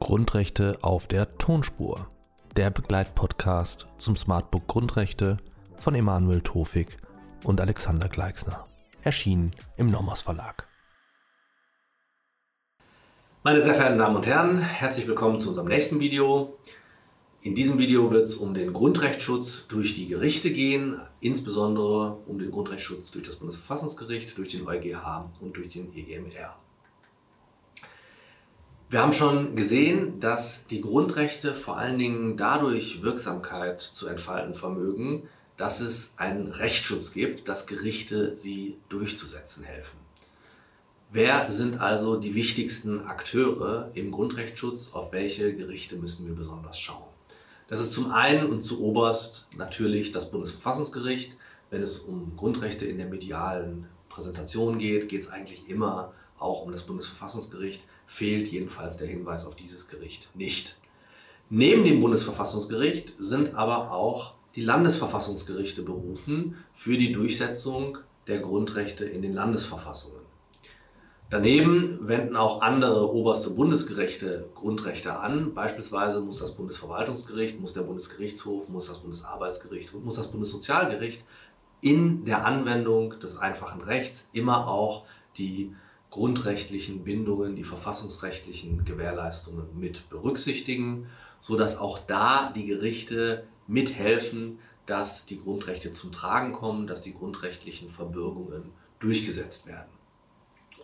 Grundrechte auf der Tonspur. Der Begleitpodcast zum Smartbook Grundrechte von Emanuel Tofik und Alexander Gleixner. Erschienen im Nomos Verlag. Meine sehr verehrten Damen und Herren, herzlich willkommen zu unserem nächsten Video. In diesem Video wird es um den Grundrechtsschutz durch die Gerichte gehen, insbesondere um den Grundrechtsschutz durch das Bundesverfassungsgericht, durch den EuGH und durch den EGMR. Wir haben schon gesehen, dass die Grundrechte vor allen Dingen dadurch Wirksamkeit zu entfalten vermögen, dass es einen Rechtsschutz gibt, dass Gerichte sie durchzusetzen helfen. Wer sind also die wichtigsten Akteure im Grundrechtsschutz? Auf welche Gerichte müssen wir besonders schauen? Das ist zum einen und zu oberst natürlich das Bundesverfassungsgericht. Wenn es um Grundrechte in der medialen Präsentation geht, geht es eigentlich immer auch um das Bundesverfassungsgericht. Fehlt jedenfalls der Hinweis auf dieses Gericht nicht. Neben dem Bundesverfassungsgericht sind aber auch die Landesverfassungsgerichte berufen für die Durchsetzung der Grundrechte in den Landesverfassungen. Daneben wenden auch andere oberste Bundesgerichte Grundrechte an. Beispielsweise muss das Bundesverwaltungsgericht, muss der Bundesgerichtshof, muss das Bundesarbeitsgericht und muss das Bundessozialgericht in der Anwendung des einfachen Rechts immer auch die grundrechtlichen Bindungen, die verfassungsrechtlichen Gewährleistungen mit berücksichtigen, sodass auch da die Gerichte mithelfen, dass die Grundrechte zum Tragen kommen, dass die grundrechtlichen Verbürgungen durchgesetzt werden.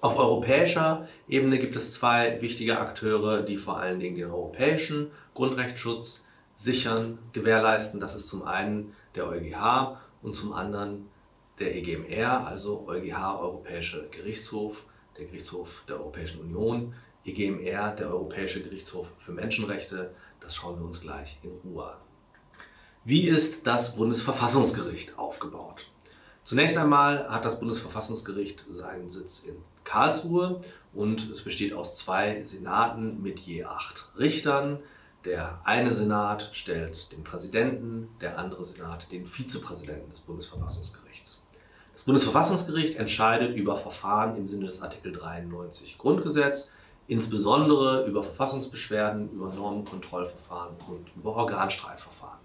Auf europäischer Ebene gibt es zwei wichtige Akteure, die vor allen Dingen den europäischen Grundrechtsschutz sichern, gewährleisten. Das ist zum einen der EuGH und zum anderen der EGMR, also EuGH, Europäischer Gerichtshof, der Gerichtshof der Europäischen Union, EGMR, der Europäische Gerichtshof für Menschenrechte. Das schauen wir uns gleich in Ruhe an. Wie ist das Bundesverfassungsgericht aufgebaut? Zunächst einmal hat das Bundesverfassungsgericht seinen Sitz in Karlsruhe und es besteht aus zwei Senaten mit je acht Richtern. Der eine Senat stellt den Präsidenten, der andere Senat den Vizepräsidenten des Bundesverfassungsgerichts. Das Bundesverfassungsgericht entscheidet über Verfahren im Sinne des Artikel 93 Grundgesetz, insbesondere über Verfassungsbeschwerden, über Normenkontrollverfahren und über Organstreitverfahren.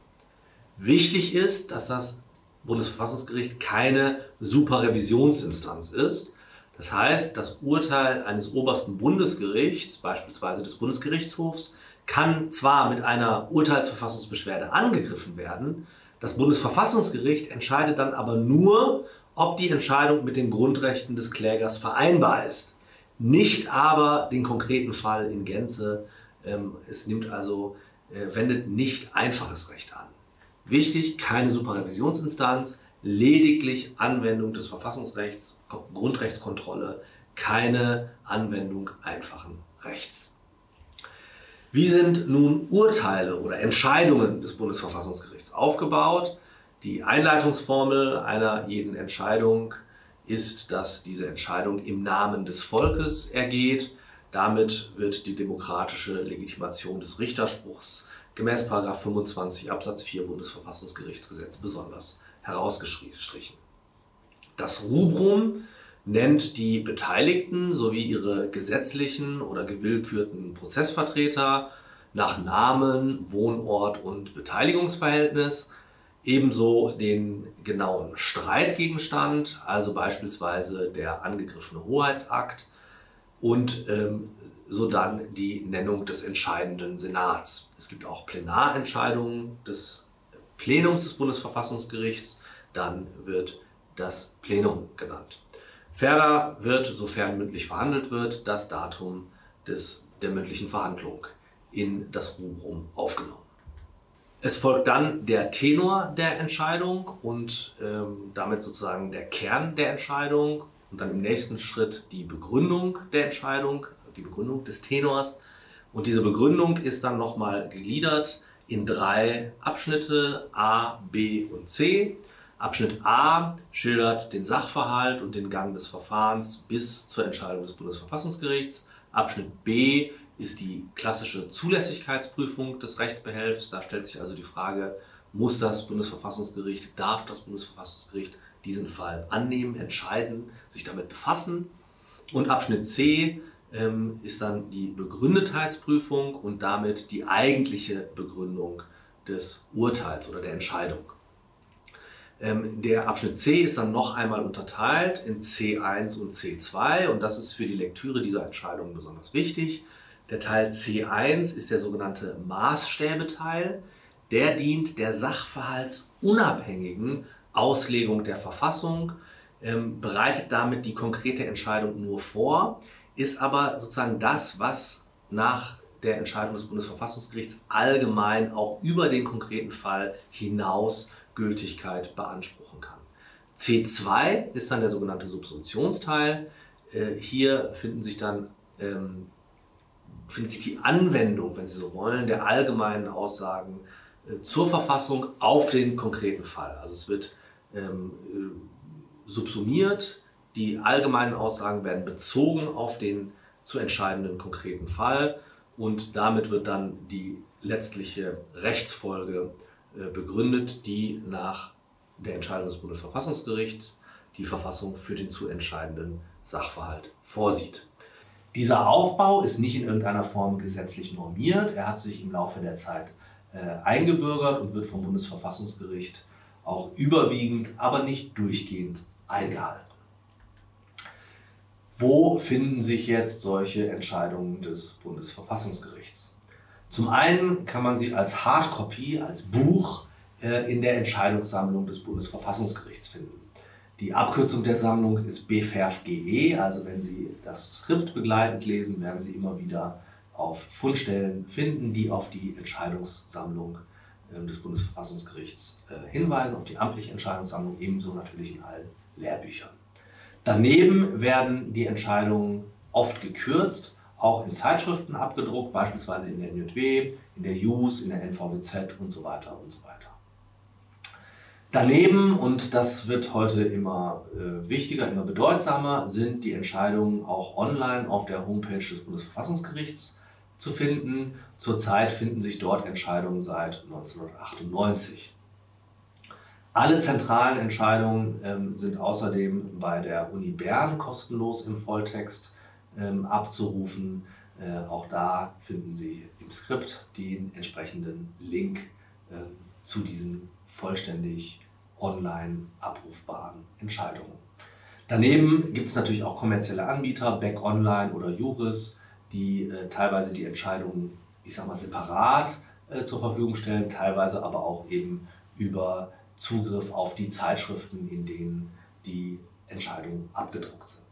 Wichtig ist, dass das Bundesverfassungsgericht keine Superrevisionsinstanz ist. Das heißt, das Urteil eines obersten Bundesgerichts, beispielsweise des Bundesgerichtshofs, kann zwar mit einer Urteilsverfassungsbeschwerde angegriffen werden, das Bundesverfassungsgericht entscheidet dann aber nur, ob die Entscheidung mit den Grundrechten des Klägers vereinbar ist. Nicht aber den konkreten Fall in Gänze. Ähm, es nimmt also, äh, wendet nicht einfaches Recht an. Wichtig, keine Superrevisionsinstanz, lediglich Anwendung des Verfassungsrechts, Grundrechtskontrolle, keine Anwendung einfachen Rechts. Wie sind nun Urteile oder Entscheidungen des Bundesverfassungsgerichts aufgebaut? Die Einleitungsformel einer jeden Entscheidung ist, dass diese Entscheidung im Namen des Volkes ergeht. Damit wird die demokratische Legitimation des Richterspruchs gemäß 25 Absatz 4 Bundesverfassungsgerichtsgesetz besonders herausgestrichen. Das Rubrum nennt die Beteiligten sowie ihre gesetzlichen oder gewillkürten Prozessvertreter nach Namen, Wohnort und Beteiligungsverhältnis, ebenso den genauen Streitgegenstand, also beispielsweise der angegriffene Hoheitsakt und ähm, so dann die Nennung des entscheidenden Senats. Es gibt auch Plenarentscheidungen des Plenums des Bundesverfassungsgerichts, dann wird das Plenum genannt. Ferner wird, sofern mündlich verhandelt wird, das Datum des, der mündlichen Verhandlung in das Rubrum aufgenommen. Es folgt dann der Tenor der Entscheidung und ähm, damit sozusagen der Kern der Entscheidung und dann im nächsten Schritt die Begründung der Entscheidung, die Begründung des Tenors. Und diese Begründung ist dann nochmal gegliedert in drei Abschnitte A, B und C. Abschnitt A schildert den Sachverhalt und den Gang des Verfahrens bis zur Entscheidung des Bundesverfassungsgerichts. Abschnitt B ist die klassische Zulässigkeitsprüfung des Rechtsbehelfs. Da stellt sich also die Frage, muss das Bundesverfassungsgericht, darf das Bundesverfassungsgericht diesen Fall annehmen, entscheiden, sich damit befassen. Und Abschnitt C ähm, ist dann die Begründetheitsprüfung und damit die eigentliche Begründung des Urteils oder der Entscheidung. Ähm, der Abschnitt C ist dann noch einmal unterteilt in C1 und C2 und das ist für die Lektüre dieser Entscheidung besonders wichtig. Der Teil C1 ist der sogenannte Maßstäbeteil. Der dient der sachverhaltsunabhängigen Auslegung der Verfassung, ähm, bereitet damit die konkrete Entscheidung nur vor, ist aber sozusagen das, was nach der Entscheidung des Bundesverfassungsgerichts allgemein auch über den konkreten Fall hinaus Gültigkeit beanspruchen kann. C2 ist dann der sogenannte Subsumptionsteil. Äh, hier finden sich dann ähm, findet sich die Anwendung, wenn Sie so wollen, der allgemeinen Aussagen äh, zur Verfassung auf den konkreten Fall. Also es wird ähm, äh, subsumiert, die allgemeinen Aussagen werden bezogen auf den zu entscheidenden konkreten Fall und damit wird dann die letztliche Rechtsfolge äh, begründet, die nach der Entscheidung des Bundesverfassungsgerichts die Verfassung für den zu entscheidenden Sachverhalt vorsieht. Dieser Aufbau ist nicht in irgendeiner Form gesetzlich normiert. Er hat sich im Laufe der Zeit äh, eingebürgert und wird vom Bundesverfassungsgericht auch überwiegend, aber nicht durchgehend eingehalten. Wo finden sich jetzt solche Entscheidungen des Bundesverfassungsgerichts? Zum einen kann man sie als Hardcopy, als Buch äh, in der Entscheidungssammlung des Bundesverfassungsgerichts finden. Die Abkürzung der Sammlung ist BFERF-GE, also wenn Sie das Skript begleitend lesen, werden Sie immer wieder auf Fundstellen finden, die auf die Entscheidungssammlung äh, des Bundesverfassungsgerichts äh, hinweisen, auf die amtliche Entscheidungssammlung, ebenso natürlich in allen Lehrbüchern. Daneben werden die Entscheidungen oft gekürzt auch in Zeitschriften abgedruckt, beispielsweise in der NJW, in der JUS, in der NVWZ und so weiter und so weiter. Daneben, und das wird heute immer äh, wichtiger, immer bedeutsamer, sind die Entscheidungen auch online auf der Homepage des Bundesverfassungsgerichts zu finden. Zurzeit finden sich dort Entscheidungen seit 1998. Alle zentralen Entscheidungen ähm, sind außerdem bei der Uni Bern kostenlos im Volltext ähm, abzurufen. Äh, auch da finden Sie im Skript den entsprechenden Link äh, zu diesen vollständig online abrufbaren Entscheidungen. Daneben gibt es natürlich auch kommerzielle Anbieter, Back Online oder Juris, die äh, teilweise die Entscheidungen, ich sag mal, separat äh, zur Verfügung stellen, teilweise aber auch eben über Zugriff auf die Zeitschriften, in denen die Entscheidungen abgedruckt sind.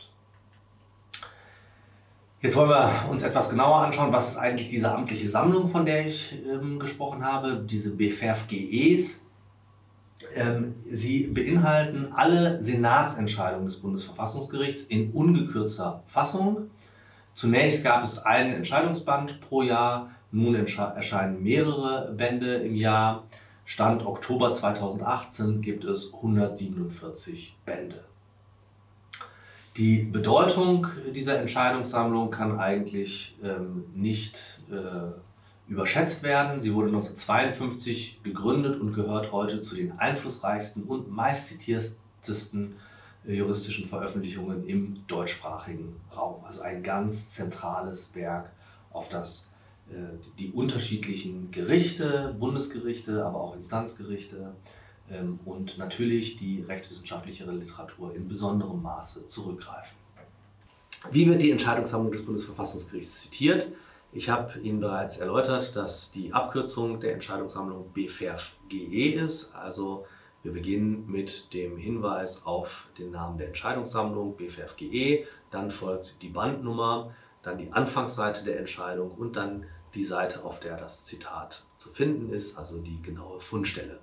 Jetzt wollen wir uns etwas genauer anschauen, was ist eigentlich diese amtliche Sammlung, von der ich ähm, gesprochen habe, diese BFERF-GEs. Ähm, sie beinhalten alle Senatsentscheidungen des Bundesverfassungsgerichts in ungekürzter Fassung. Zunächst gab es einen Entscheidungsband pro Jahr, nun erscheinen mehrere Bände im Jahr. Stand Oktober 2018 gibt es 147 Bände. Die Bedeutung dieser Entscheidungssammlung kann eigentlich ähm, nicht äh, überschätzt werden. Sie wurde 1952 gegründet und gehört heute zu den einflussreichsten und meistzitiertesten äh, juristischen Veröffentlichungen im deutschsprachigen Raum. Also ein ganz zentrales Werk, auf das die unterschiedlichen Gerichte, Bundesgerichte, aber auch Instanzgerichte, ähm, und natürlich die rechtswissenschaftlichere Literatur in besonderem Maße zurückgreifen. Wie wird die Entscheidungssammlung des Bundesverfassungsgerichts zitiert? Ich habe Ihnen bereits erläutert, dass die Abkürzung der Entscheidungssammlung BFERF-GE ist. Also wir beginnen mit dem Hinweis auf den Namen der Entscheidungssammlung BFERF-GE, dann folgt die Bandnummer, dann die Anfangsseite der Entscheidung und dann die Seite, auf der das Zitat zu finden ist, also die genaue Fundstelle.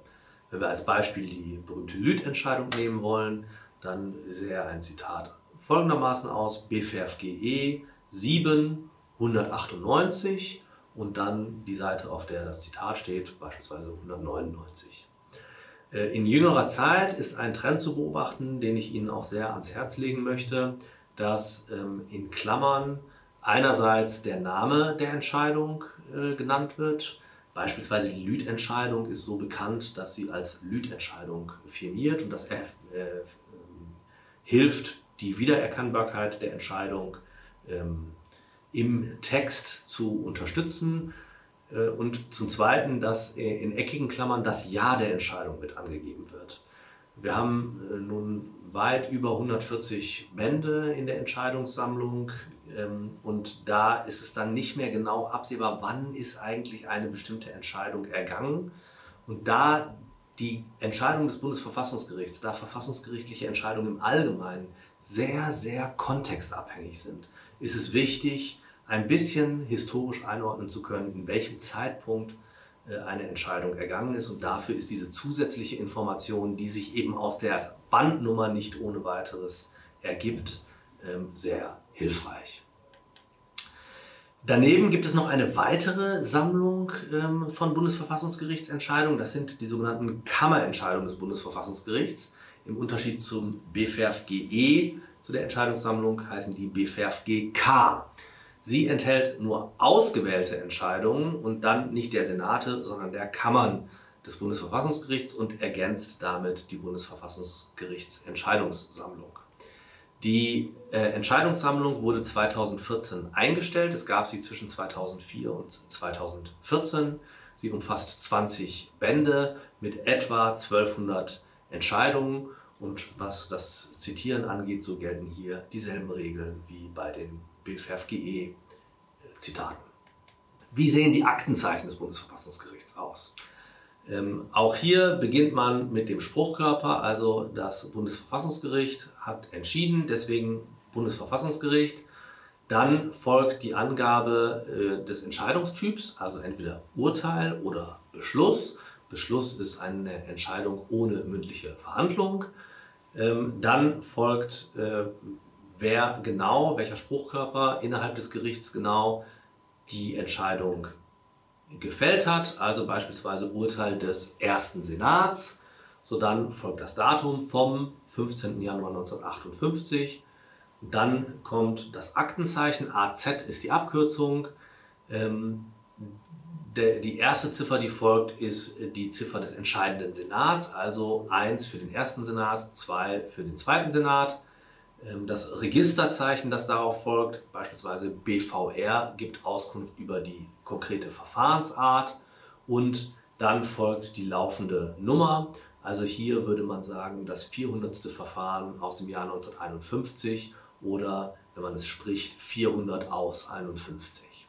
Wenn wir als Beispiel die berühmte Lüth-Entscheidung nehmen wollen, dann sähe ein Zitat folgendermaßen aus: BFRFGE 7 198 und dann die Seite, auf der das Zitat steht, beispielsweise 199. Äh, in jüngerer Zeit ist ein Trend zu beobachten, den ich Ihnen auch sehr ans Herz legen möchte, dass ähm, in Klammern einerseits der Name der Entscheidung äh, genannt wird, Beispielsweise die Lütentscheidung ist so bekannt, dass sie als Lütentscheidung firmiert und das äh, äh, hilft, die Wiedererkennbarkeit der Entscheidung ähm, im Text zu unterstützen. Äh, und zum Zweiten, dass äh, in eckigen Klammern das Ja der Entscheidung mit angegeben wird. Wir haben äh, nun weit über 140 Bände in der Entscheidungssammlung und da ist es dann nicht mehr genau absehbar, wann ist eigentlich eine bestimmte Entscheidung ergangen. Und da die Entscheidung des Bundesverfassungsgerichts, da verfassungsgerichtliche Entscheidungen im Allgemeinen sehr, sehr kontextabhängig sind, ist es wichtig, ein bisschen historisch einordnen zu können, in welchem Zeitpunkt äh, eine Entscheidung ergangen ist. Und dafür ist diese zusätzliche Information, die sich eben aus der Bandnummer nicht ohne weiteres ergibt, ähm, sehr hilfreich. Daneben gibt es noch eine weitere Sammlung ähm, von Bundesverfassungsgerichtsentscheidungen. Das sind die sogenannten Kammerentscheidungen des Bundesverfassungsgerichts. Im Unterschied zum BFRFGE, zu der Entscheidungssammlung, heißen die BFRFGK. Sie enthält nur ausgewählte Entscheidungen und dann nicht der Senate, sondern der Kammern des Bundesverfassungsgerichts und ergänzt damit die Bundesverfassungsgerichtsentscheidungssammlung. Die äh, Entscheidungssammlung wurde 2014 eingestellt. Es gab sie zwischen 2004 und 2014. Sie umfasst 20 Bände mit etwa 1200 Entscheidungen. Und was das Zitieren angeht, so gelten hier dieselben Regeln wie bei den BFFGE-Zitaten. Wie sehen die Aktenzeichen des Bundesverfassungsgerichts aus? Ähm, auch hier beginnt man mit dem Spruchkörper, also das Bundesverfassungsgericht hat entschieden, deswegen Bundesverfassungsgericht. Dann folgt die Angabe äh, des Entscheidungstyps, also entweder Urteil oder Beschluss. Beschluss ist eine Entscheidung ohne mündliche Verhandlung. Ähm, dann folgt äh, wer genau, welcher Spruchkörper innerhalb des Gerichts genau die Entscheidung gefällt hat, also beispielsweise Urteil des ersten Senats. So dann folgt das Datum vom 15. Januar 1958. Dann kommt das Aktenzeichen, AZ ist die Abkürzung. Ähm, der, die erste Ziffer, die folgt, ist die Ziffer des entscheidenden Senats, also 1 für den ersten Senat, 2 für den zweiten Senat. Ähm, das Registerzeichen, das darauf folgt, beispielsweise BVR, gibt Auskunft über die konkrete Verfahrensart und dann folgt die laufende Nummer. Also hier würde man sagen, das 400. Verfahren aus dem Jahr 1951 oder, wenn man es spricht, 400 aus 51.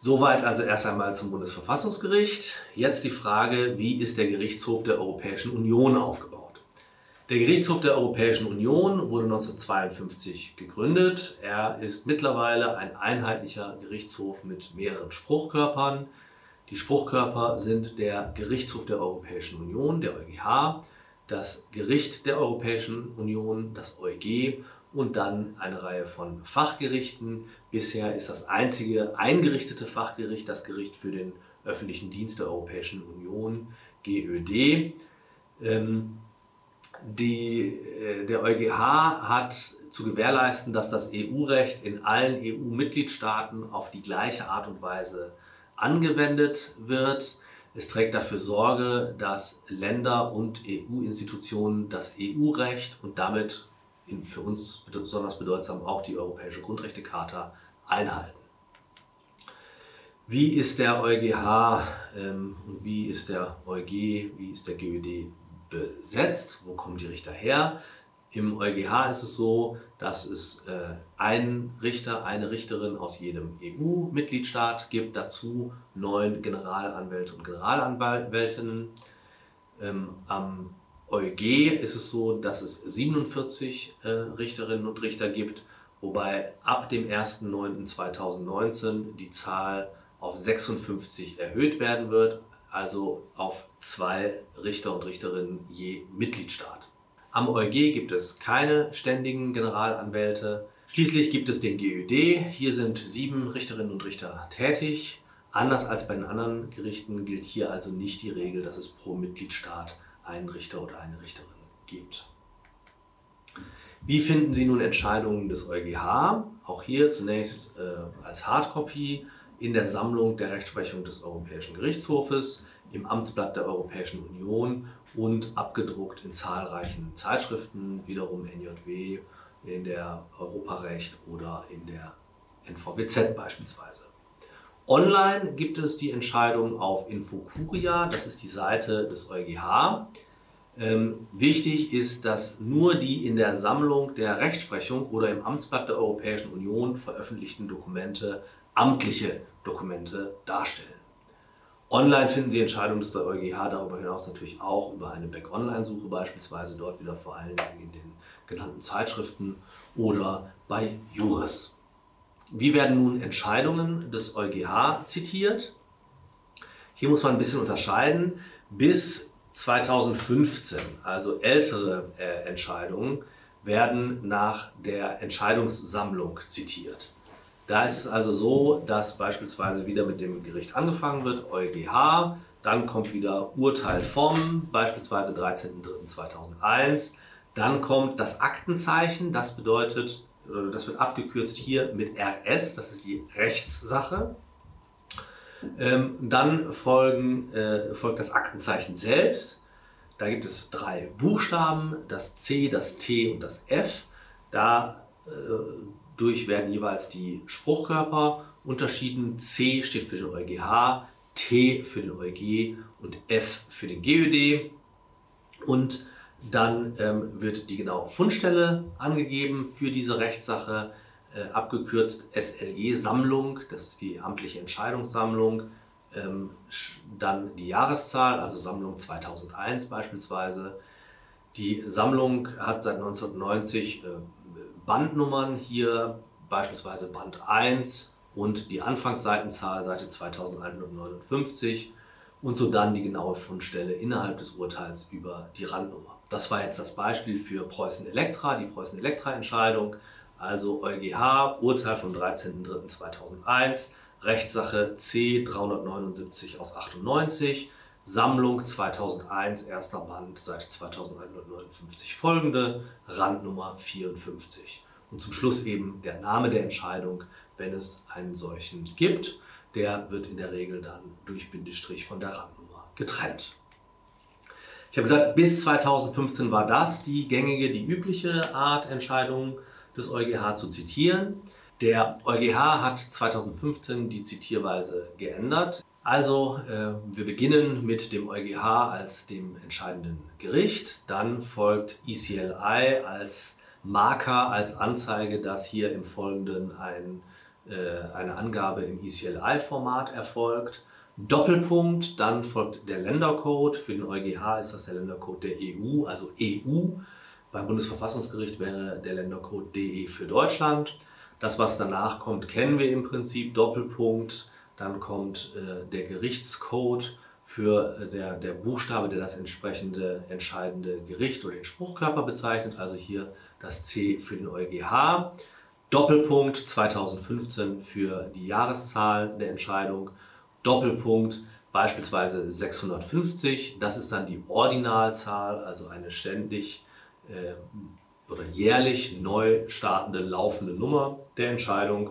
Soweit also erst einmal zum Bundesverfassungsgericht. Jetzt die Frage, wie ist der Gerichtshof der Europäischen Union aufgebaut? Der Gerichtshof der Europäischen Union wurde 1952 gegründet. Er ist mittlerweile ein einheitlicher Gerichtshof mit mehreren Spruchkörpern. Die Spruchkörper sind der Gerichtshof der Europäischen Union, der EuGH, das Gericht der Europäischen Union, das EuG und dann eine Reihe von Fachgerichten. Bisher ist das einzige eingerichtete Fachgericht das Gericht für den öffentlichen Dienst der Europäischen Union, GÖD. Ähm, die, äh, der EuGH hat zu gewährleisten, dass das EU-Recht in allen EU-Mitgliedstaaten auf die gleiche Art und Weise angewendet wird. Es trägt dafür Sorge, dass Länder und EU-Institutionen das EU-Recht und damit in, für uns besonders bedeutsam auch die Europäische Grundrechtecharta einhalten. Wie ist der EuGH ähm, und wie ist der EuG, wie ist der GÖD besetzt. Wo kommen die Richter her? Im EuGH ist es so, dass es äh, einen Richter, eine Richterin aus jedem EU-Mitgliedstaat gibt, dazu neun Generalanwälte und Generalanwältinnen. Ähm, am EuG ist es so, dass es 47 äh, Richterinnen und Richter gibt, wobei ab dem 1.9.2019 die Zahl auf 56 erhöht werden wird also auf zwei Richter und Richterinnen je Mitgliedstaat. Am EuG gibt es keine ständigen Generalanwälte. Schließlich gibt es den GÖD. Hier sind sieben Richterinnen und Richter tätig. Anders als bei den anderen Gerichten gilt hier also nicht die Regel, dass es pro Mitgliedstaat einen Richter oder eine Richterin gibt. Wie finden Sie nun Entscheidungen des EuGH? Auch hier zunächst äh, als Hardcopy in der Sammlung der Rechtsprechung des Europäischen Gerichtshofes, im Amtsblatt der Europäischen Union und abgedruckt in zahlreichen Zeitschriften, wiederum NJW, in der Europarecht oder in der NVWZ beispielsweise. Online gibt es die Entscheidung auf Infocuria, das ist die Seite des EuGH. Ähm, wichtig ist, dass nur die in der Sammlung der Rechtsprechung oder im Amtsblatt der Europäischen Union veröffentlichten Dokumente amtliche Dokumente darstellen. Online finden Sie Entscheidungen des EuGH darüber hinaus natürlich auch über eine Back-Online-Suche beispielsweise, dort wieder vor allen Dingen in den genannten Zeitschriften oder bei Juris. Wie werden nun Entscheidungen des EuGH zitiert? Hier muss man ein bisschen unterscheiden. Bis 2015, also ältere äh, Entscheidungen, werden nach der Entscheidungssammlung zitiert. Da ist es also so, dass beispielsweise wieder mit dem Gericht angefangen wird, EuGH, dann kommt wieder Urteil vom, beispielsweise 13.03.2001, dann kommt das Aktenzeichen, das bedeutet, das wird abgekürzt hier mit RS, das ist die Rechtssache. Ähm, dann folgen, äh, folgt das Aktenzeichen selbst. Da gibt es drei Buchstaben, das C, das T und das F. Dadurch äh, werden jeweils die Spruchkörper unterschieden. C steht für den EuGH, T für den EuG und F für den GÖD. Und dann ähm, wird die genaue Fundstelle angegeben für diese Rechtssache äh, abgekürzt SLG-Sammlung, das ist die amtliche Entscheidungssammlung, ähm, dann die Jahreszahl, also Sammlung 2001 beispielsweise. Die Sammlung hat seit 1990 äh, Bandnummern hier, beispielsweise Band 1 und die Anfangsseitenzahl, Seite 2159 und so dann die genaue Fundstelle innerhalb des Urteils über die Randnummer. Das war jetzt das Beispiel für Preußen Elektra, die Preußen Elektra-Entscheidung. Also EuGH, Urteil vom 13.03.2001, Rechtssache C 379 aus 98, Sammlung 2001, erster Band, Seite 2159 folgende, Randnummer 54. Und zum Schluss eben der Name der Entscheidung, wenn es einen solchen gibt. Der wird in der Regel dann durch Bindestrich von der Randnummer getrennt. Ich habe gesagt, bis 2015 war das die gängige, die übliche Art, Entscheidungen des EuGH zu zitieren. Der EuGH hat 2015 die Zitierweise geändert. Also äh, wir beginnen mit dem EuGH als dem entscheidenden Gericht, dann folgt ECLI als Marker, als Anzeige, dass hier im Folgenden ein, äh, eine Angabe im ECLI-Format erfolgt. Doppelpunkt, dann folgt der Ländercode. Für den EuGH ist das der Ländercode der EU, also EU. Beim Bundesverfassungsgericht wäre der Ländercode DE für Deutschland. Das, was danach kommt, kennen wir im Prinzip. Doppelpunkt, dann kommt äh, der Gerichtscode für äh, der, der Buchstabe, der das entsprechende entscheidende Gericht oder den Spruchkörper bezeichnet. Also hier das C für den EuGH. Doppelpunkt 2015 für die Jahreszahl der Entscheidung. Doppelpunkt beispielsweise 650. Das ist dann die Ordinalzahl, also eine ständig äh, oder jährlich neu startende laufende Nummer der Entscheidung.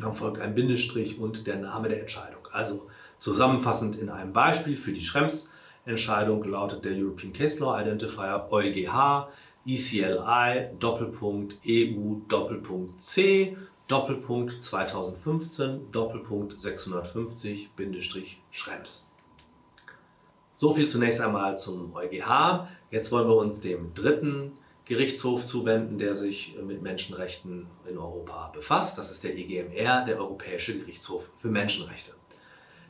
Dann folgt ein Bindestrich und der Name der Entscheidung. Also zusammenfassend in einem Beispiel für die Schrems-Entscheidung lautet der European Case Law Identifier EuGH ECLI Doppelpunkt EU Doppelpunkt C Doppelpunkt 2015 Doppelpunkt 650 Bindestrich Schrems. So viel zunächst einmal zum EuGH. Jetzt wollen wir uns dem dritten Gerichtshof zuwenden, der sich mit Menschenrechten in Europa befasst. Das ist der EGMR, der Europäische Gerichtshof für Menschenrechte.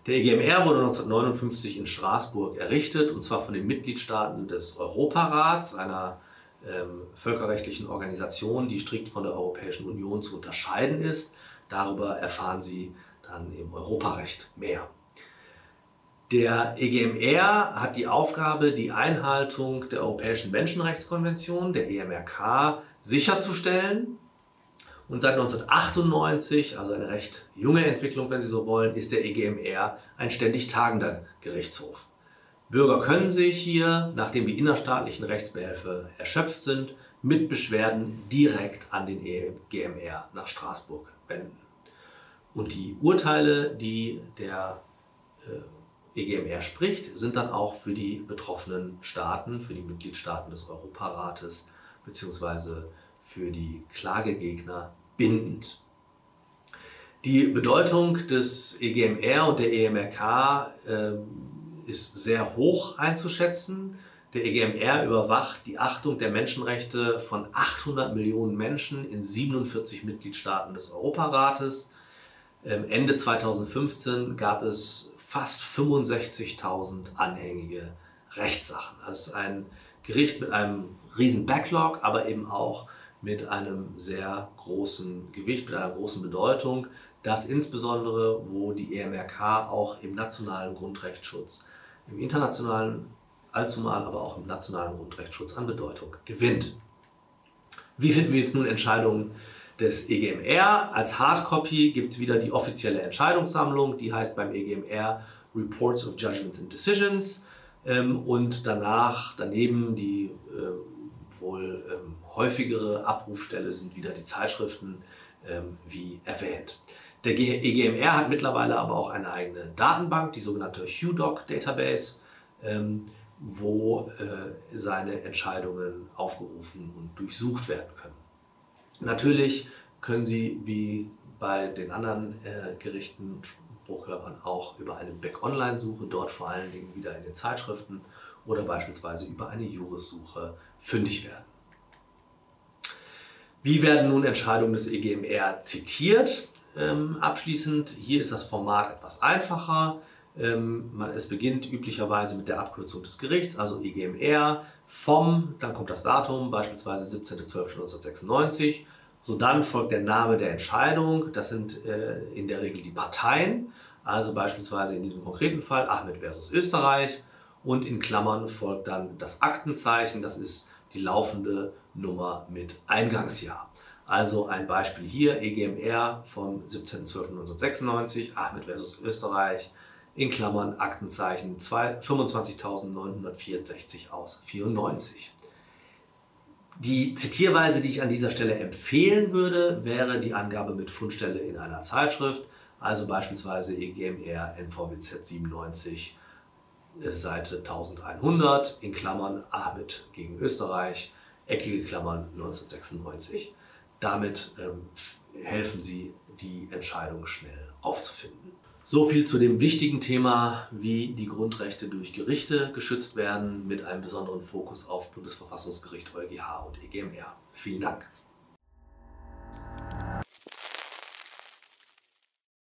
Der EGMR wurde 1959 in Straßburg errichtet, und zwar von den Mitgliedstaaten des Europarats, einer ähm, völkerrechtlichen Organisation, die strikt von der Europäischen Union zu unterscheiden ist. Darüber erfahren Sie dann im Europarecht mehr. Der EGMR hat die Aufgabe, die Einhaltung der Europäischen Menschenrechtskonvention, der EMRK, sicherzustellen. Und seit 1998, also eine recht junge Entwicklung, wenn Sie so wollen, ist der EGMR ein ständig tagender Gerichtshof. Bürger können sich hier, nachdem die innerstaatlichen Rechtsbehelfe erschöpft sind, mit Beschwerden direkt an den EGMR nach Straßburg wenden. Und die Urteile, die der äh, EGMR spricht, sind dann auch für die betroffenen Staaten, für die Mitgliedstaaten des Europarates bzw. für die Klagegegner bindend. Die Bedeutung des EGMR und der EMRK äh, ist sehr hoch einzuschätzen. Der EGMR überwacht die Achtung der Menschenrechte von 800 Millionen Menschen in 47 Mitgliedstaaten des Europarates. Ähm, Ende 2015 gab es fast 65.000 anhängige Rechtssachen. Das ist ein Gericht mit einem riesen Backlog, aber eben auch mit einem sehr großen Gewicht, mit einer großen Bedeutung dass insbesondere, wo die EMRK auch im nationalen Grundrechtsschutz, im internationalen allzumal, aber auch im nationalen Grundrechtsschutz an Bedeutung gewinnt. Wie finden wir jetzt nun Entscheidungen des EGMR? Als Hardcopy gibt es wieder die offizielle Entscheidungssammlung, die heißt beim EGMR Reports of Judgments and Decisions ähm, und danach daneben die äh, wohl ähm, häufigere Abrufstelle sind wieder die Zeitschriften ähm, wie erwähnt. Der EGMR hat mittlerweile aber auch eine eigene Datenbank, die sogenannte HUDOC Database, ähm, wo äh, seine Entscheidungen aufgerufen und durchsucht werden können. Natürlich können Sie wie bei den anderen äh, Gerichten, Spruchkörpern auch über eine Back-Online-Suche, dort vor allen Dingen wieder in den Zeitschriften oder beispielsweise über eine Jurissuche fündig werden. Wie werden nun Entscheidungen des EGMR zitiert? ähm, abschließend. Hier ist das Format etwas einfacher. Ähm, es beginnt üblicherweise mit der Abkürzung des Gerichts, also EGMR, vom, dann kommt das Datum, beispielsweise 17.12.1996. So dann folgt der Name der Entscheidung, das sind äh, in der Regel die Parteien, also beispielsweise in diesem konkreten Fall Ahmed versus Österreich. Und in Klammern folgt dann das Aktenzeichen, das ist die laufende Nummer mit Eingangsjahr. Also ein Beispiel hier, EGMR vom 17.12.1996, Ahmed versus Österreich, in Klammern Aktenzeichen 25.964 aus 94. Die Zitierweise, die ich an dieser Stelle empfehlen würde, wäre die Angabe mit Fundstelle in einer Zeitschrift, also beispielsweise EGMR NVWZ 97, Seite 1100, in Klammern Ahmed gegen Österreich, eckige Klammern 1996. Damit ähm, helfen sie, die Entscheidung schnell aufzufinden. So viel zu dem wichtigen Thema, wie die Grundrechte durch Gerichte geschützt werden, mit einem besonderen Fokus auf Bundesverfassungsgericht EuGH und EGMR. Vielen Dank.